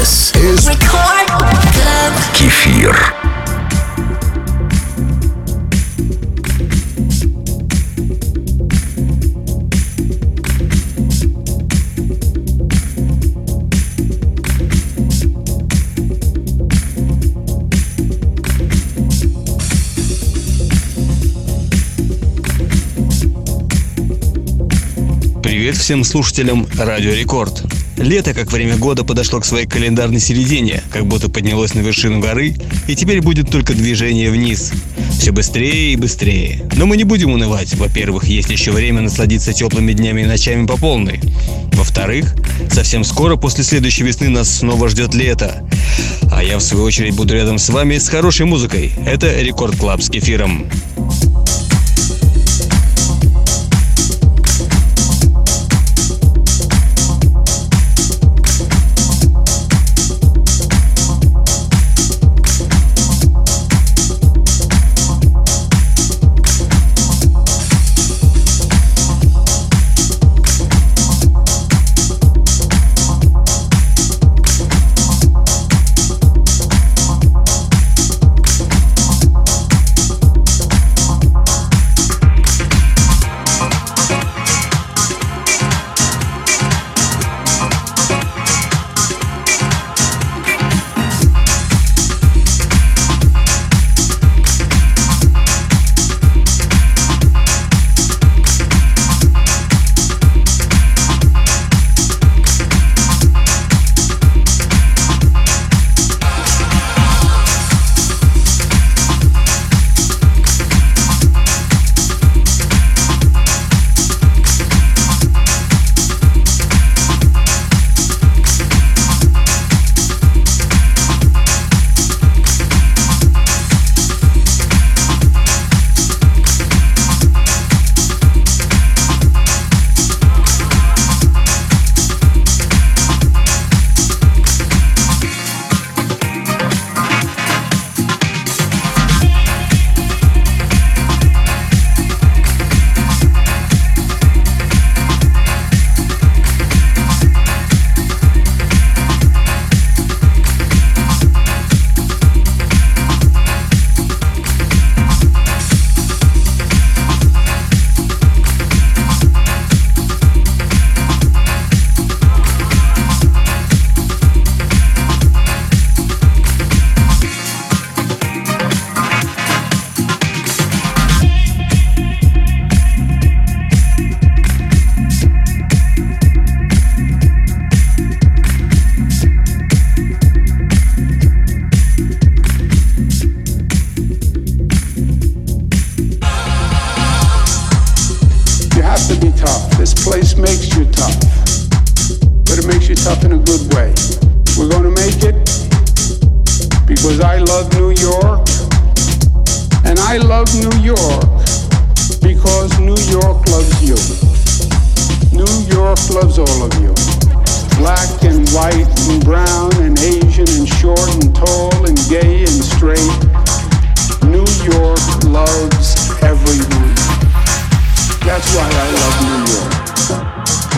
This is Кефир. Привет всем слушателям Радио Рекорд. Лето, как время года, подошло к своей календарной середине, как будто поднялось на вершину горы, и теперь будет только движение вниз. Все быстрее и быстрее. Но мы не будем унывать. Во-первых, есть еще время насладиться теплыми днями и ночами по полной. Во-вторых, совсем скоро после следующей весны нас снова ждет лето. А я, в свою очередь, буду рядом с вами с хорошей музыкой. Это Record Club с Кефиром.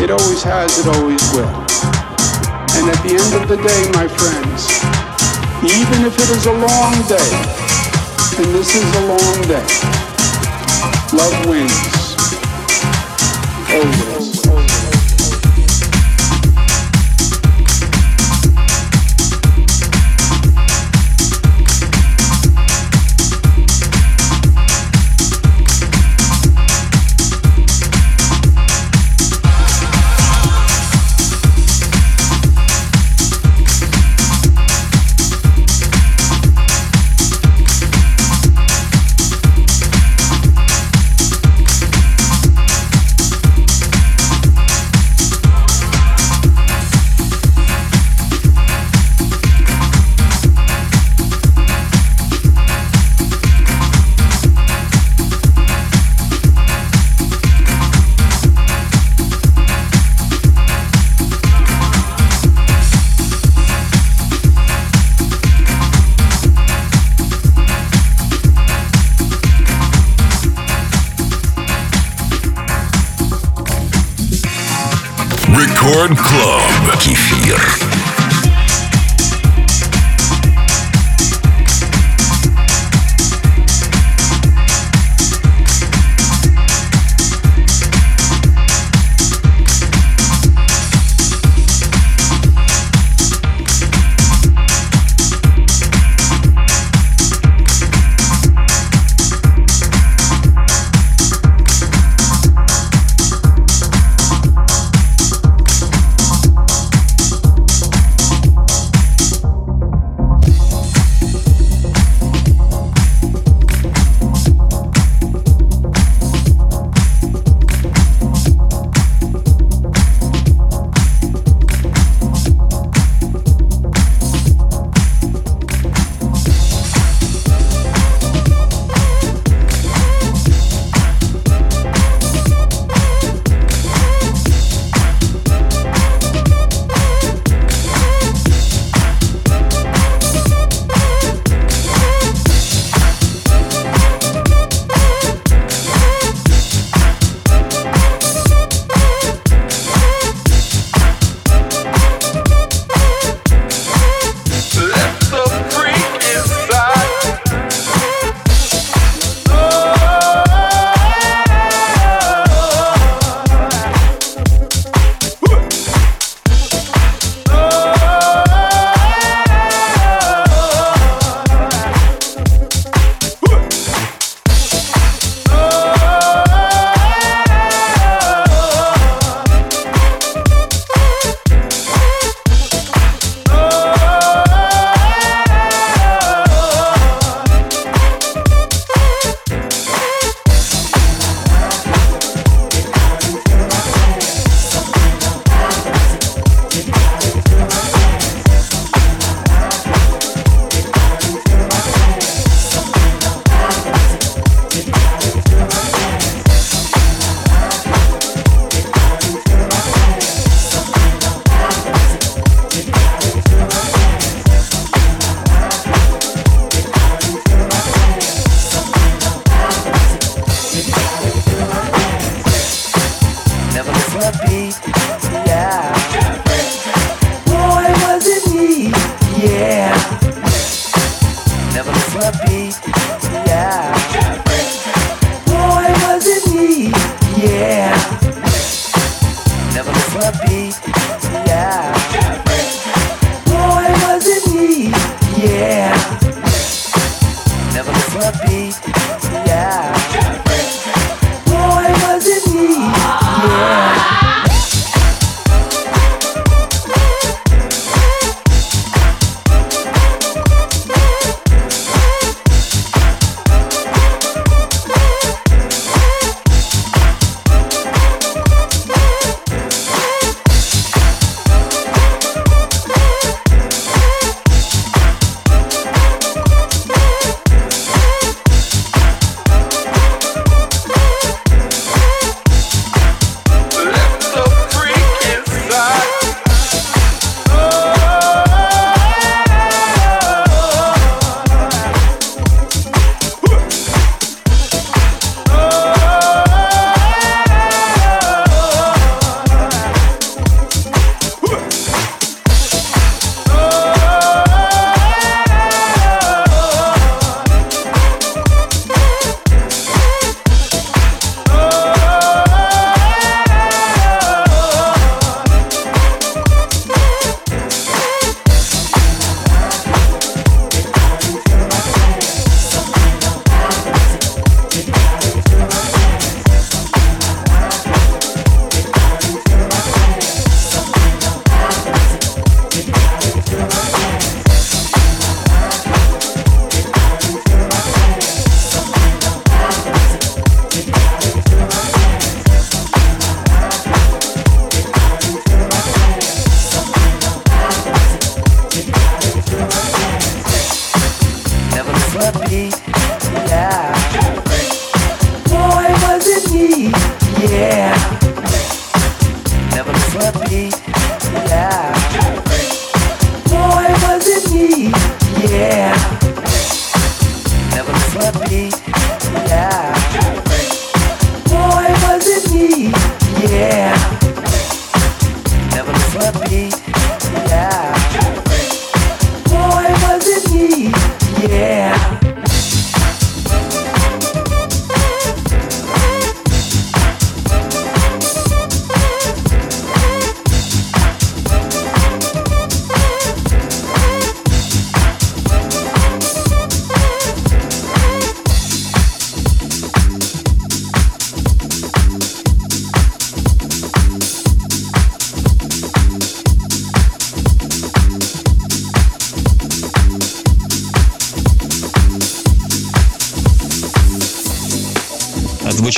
It always has, it always will. And at the end of the day, my friends, even if it is a long day, and this is a long day, love wins. Always. Рекорд Клаб.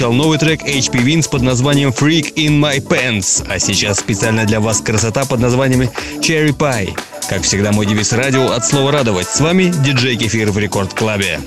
Прозвучал новый трек HP Wins под названием Freak in My Pants, а сейчас специально для вас красота под названием Cherry Pie. Как всегда, мой девиз радио от слова радовать. С вами диджей Кефир в Рекорд Клабе.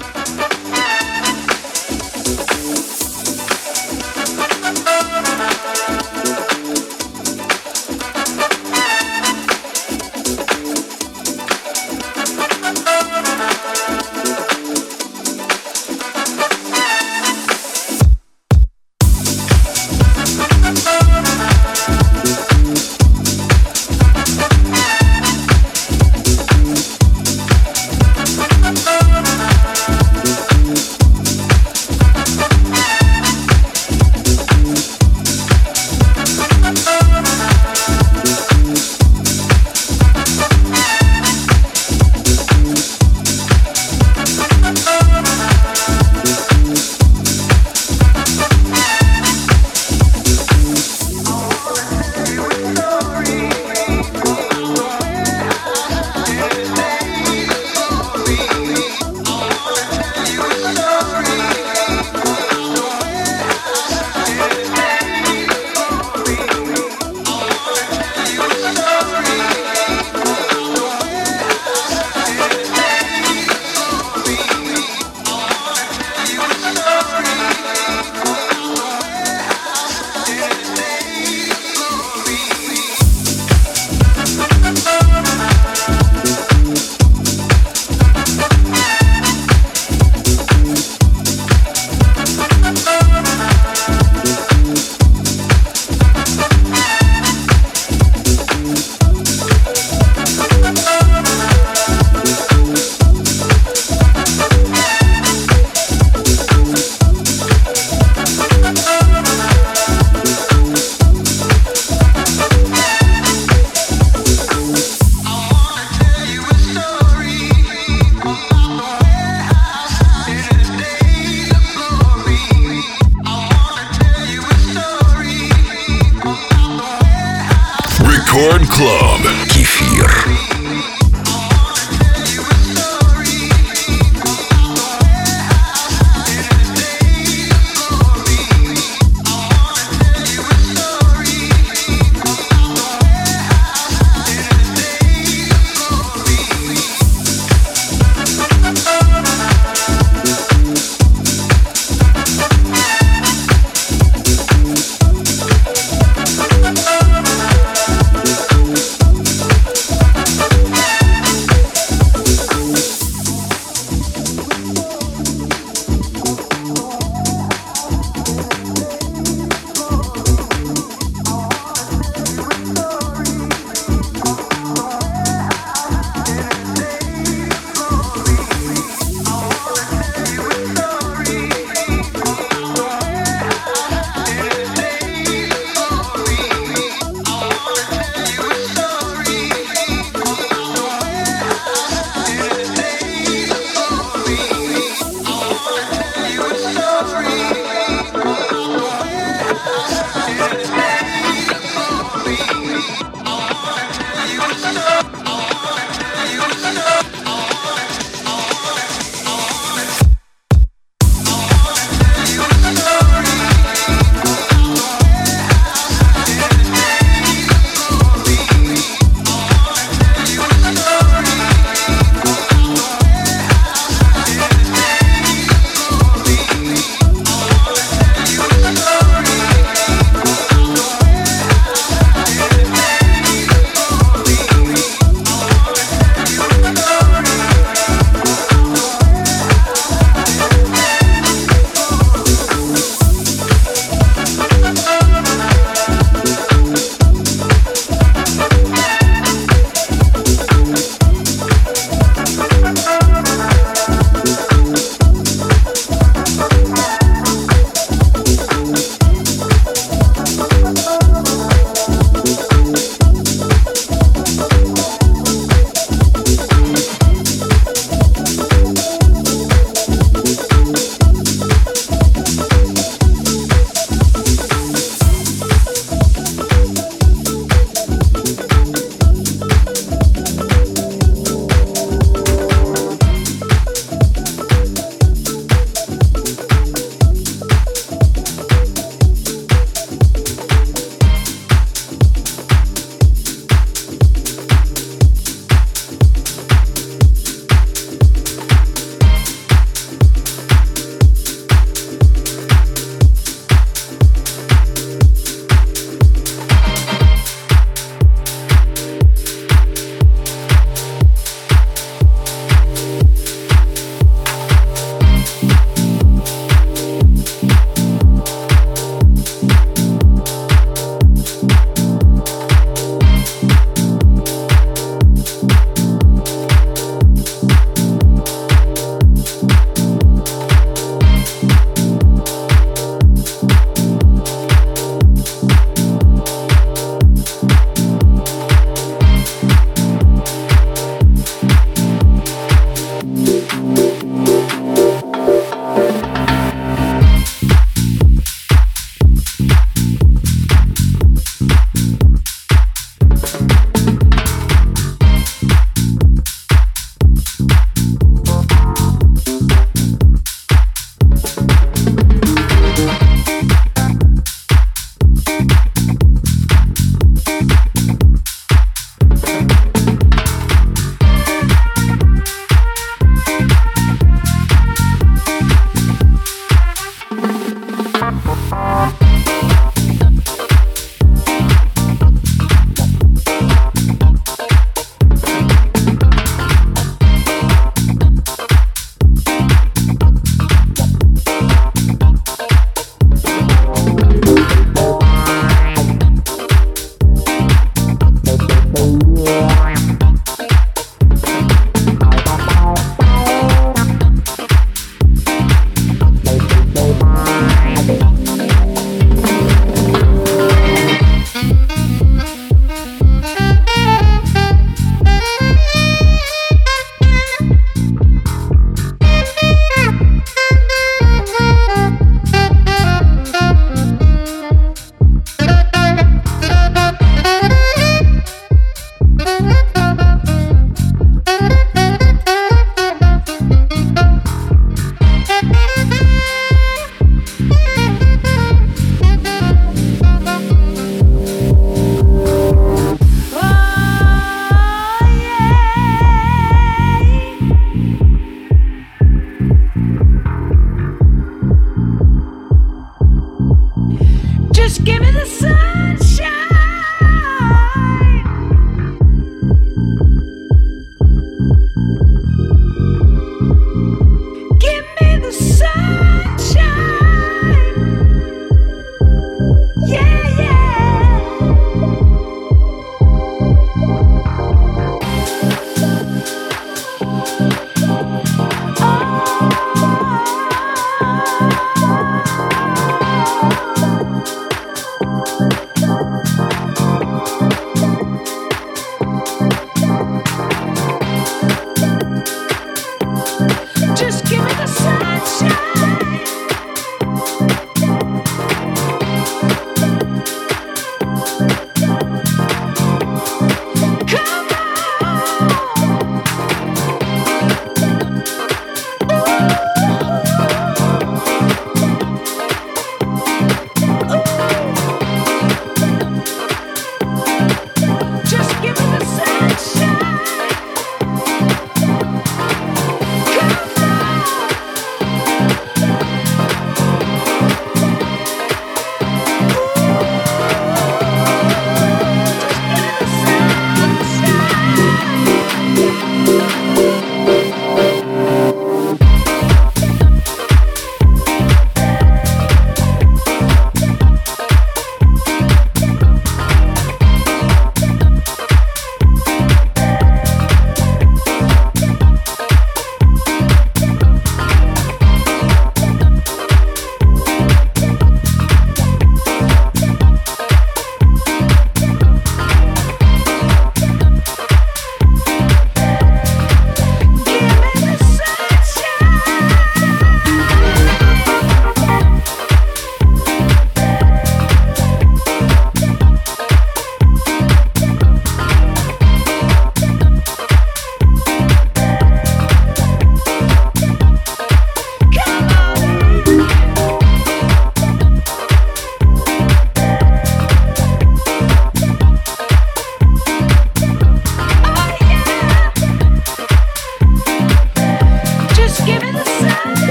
Рекорд Клаб. Кефир.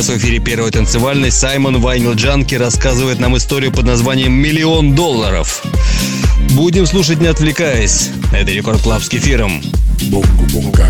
Сейчас в эфире первой танцевальной Simon Vinyl Junkie рассказывает нам историю под названием «Миллион долларов». Будем слушать, не отвлекаясь. Это Record Club с Кефиром. Бунга-бунга.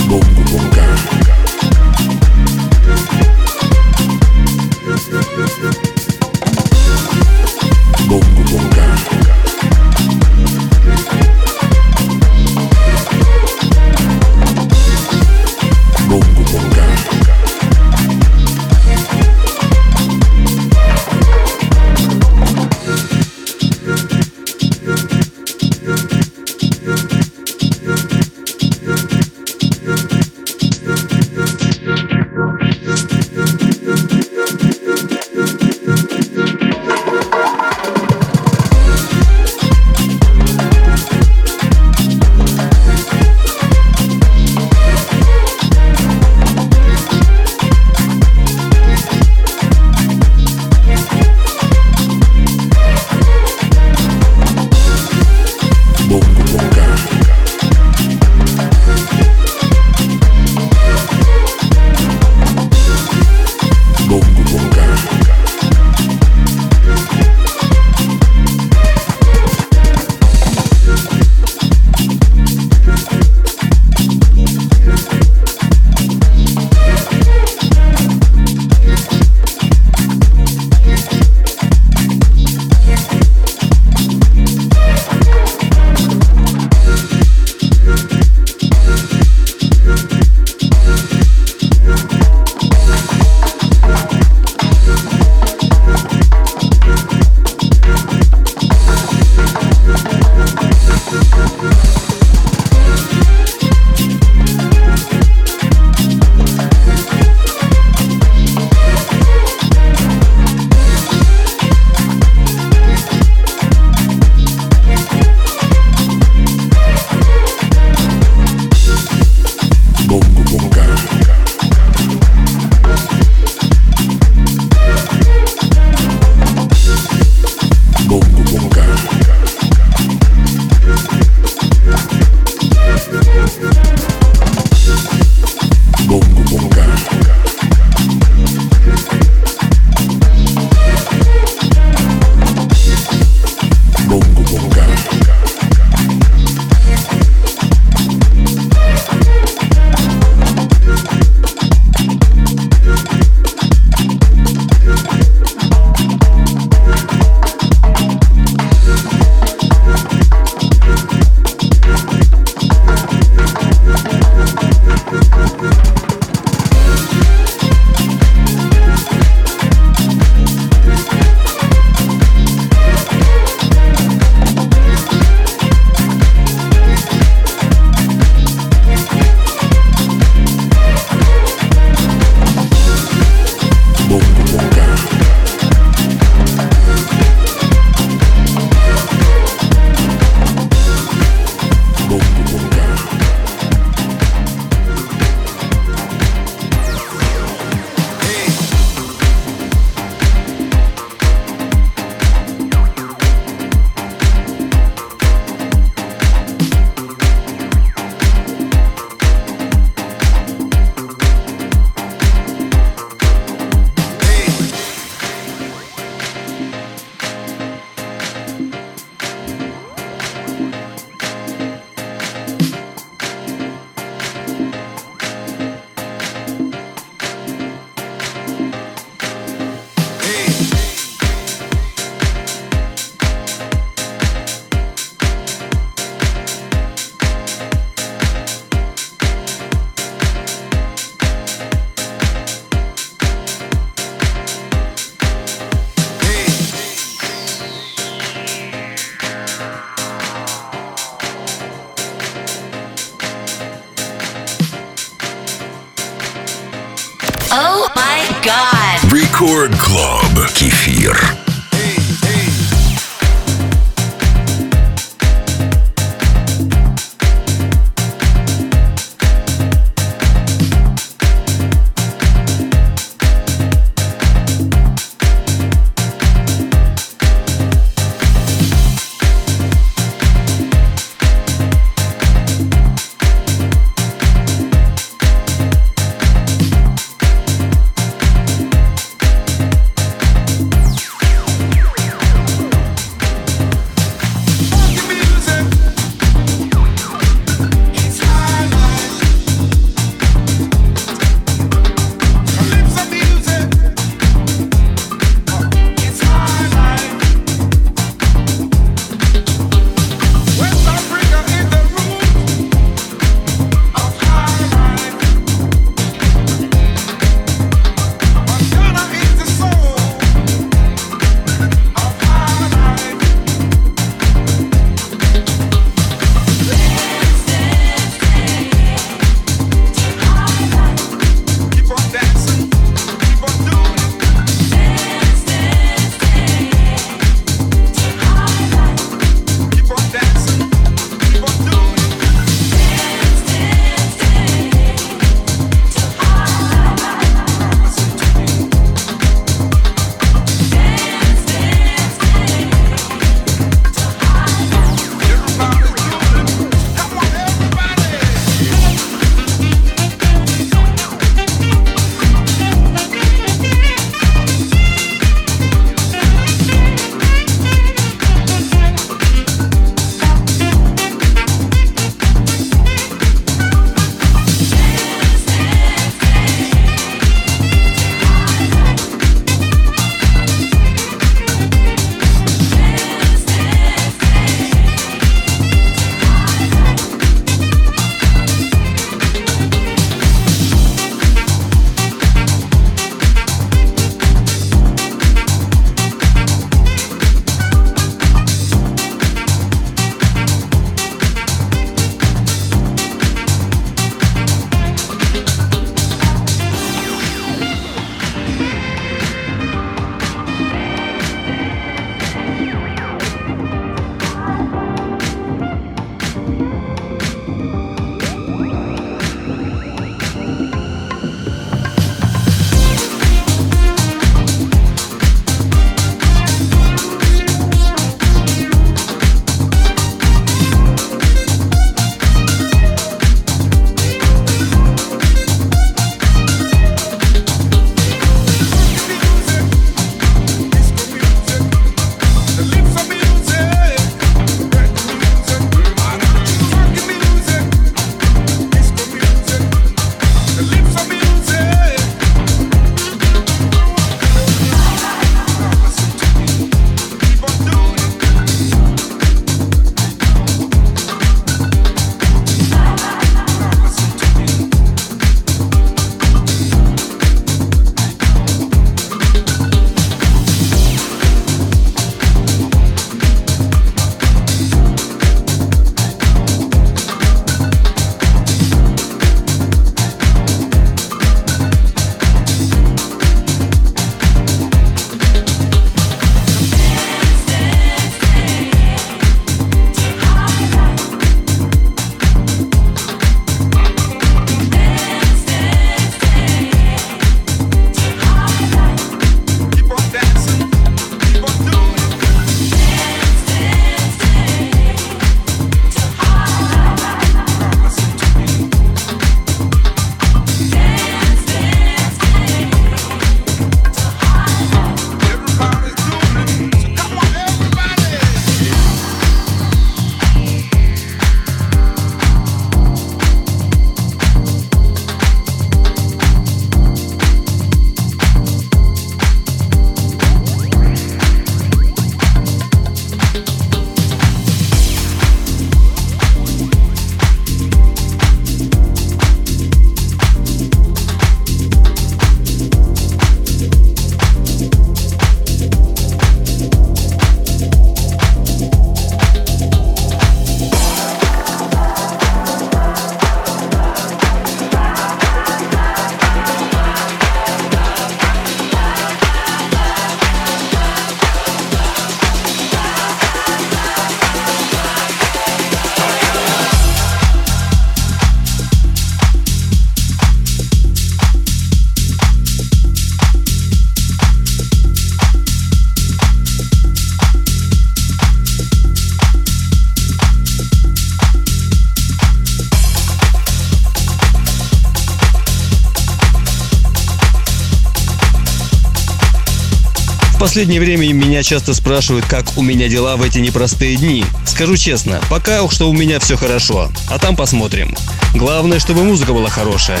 Последнее время меня часто спрашивают, как у меня дела в эти непростые дни. Скажу честно, пока уж что у меня все хорошо, а там посмотрим. Главное, чтобы музыка была хорошая.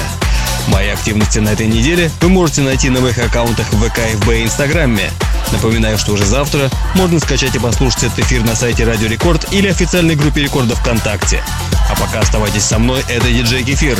Мои активности на этой неделе вы можете найти на моих аккаунтах в ВК, ФБ и Инстаграме. Напоминаю, что уже завтра можно скачать и послушать этот эфир на сайте Радио Рекорд или официальной группе Рекорда ВКонтакте. А пока оставайтесь со мной, это диджей Кефир.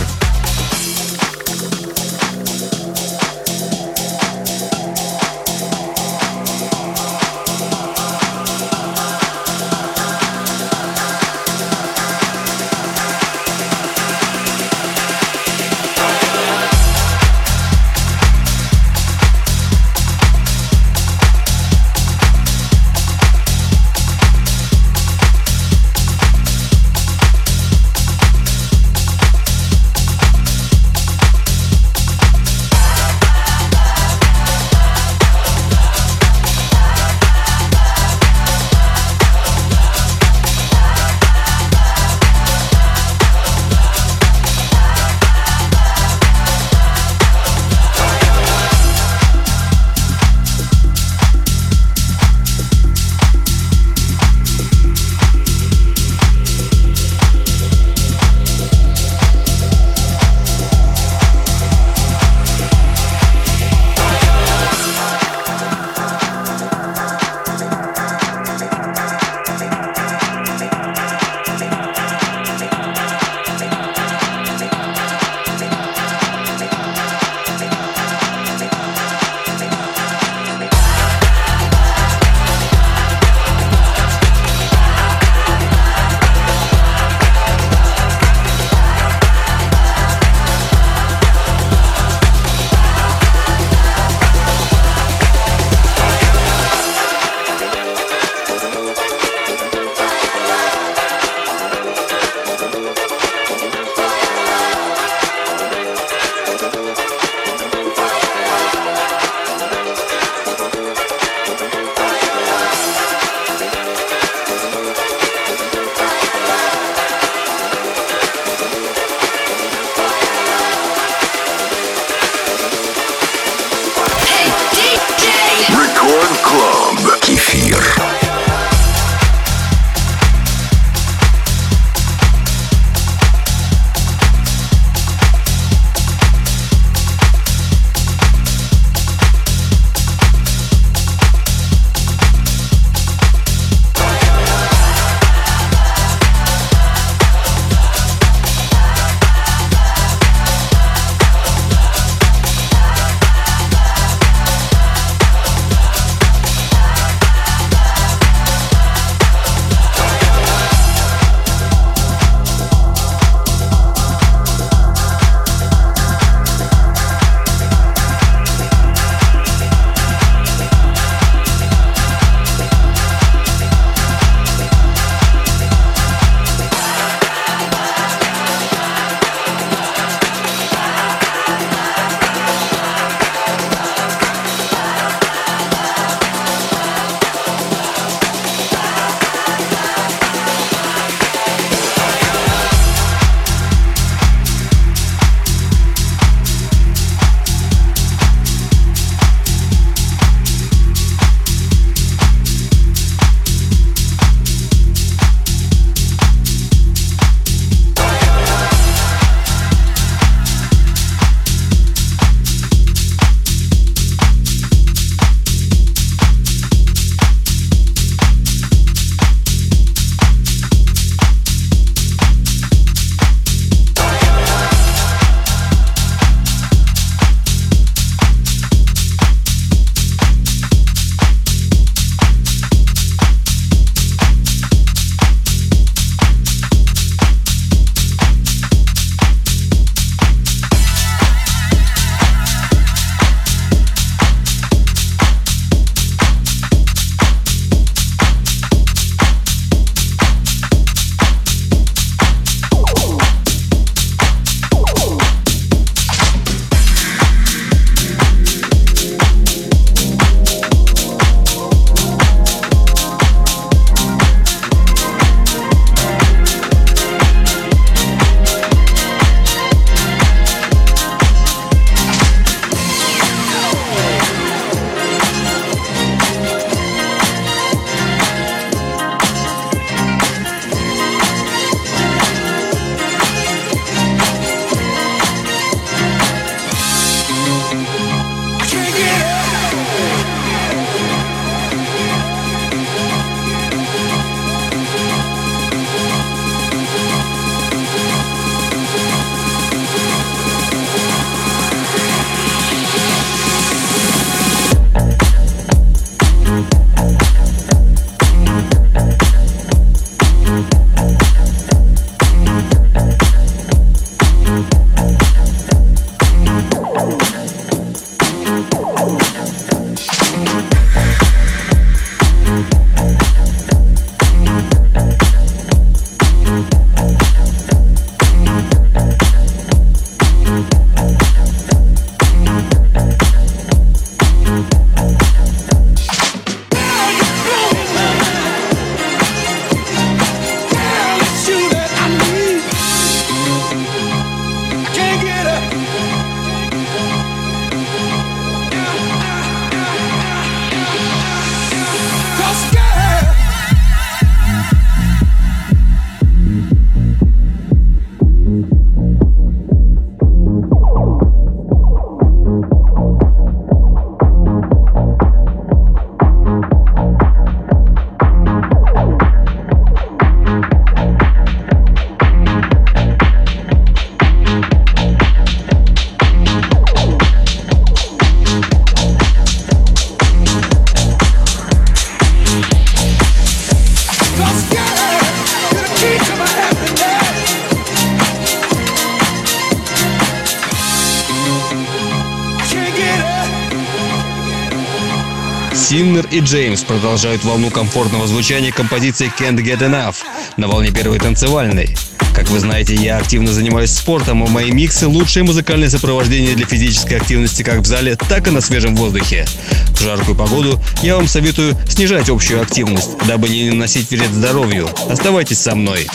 Синнер и Джеймс продолжают волну комфортного звучания композиции Can't Get Enough на волне первой танцевальной. Как вы знаете, я активно занимаюсь спортом, и мои миксы – лучшее музыкальное сопровождение для физической активности как в зале, так и на свежем воздухе. В жаркую погоду я вам советую снижать общую активность, дабы не наносить вред здоровью. Оставайтесь со мной.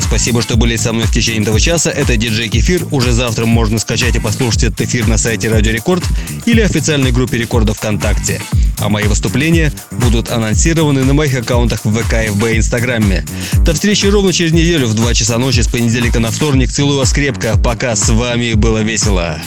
Спасибо, что были со мной в течение этого часа. Это диджей Кефир. Уже завтра можно скачать и послушать этот эфир на сайте Радио Рекорд или официальной группе Рекорда ВКонтакте. А мои выступления будут анонсированы на моих аккаунтах в ВК, ФБ и Инстаграме. До встречи ровно через неделю в 2 часа ночи с понедельника на вторник. Целую вас крепко. Пока с вами было весело.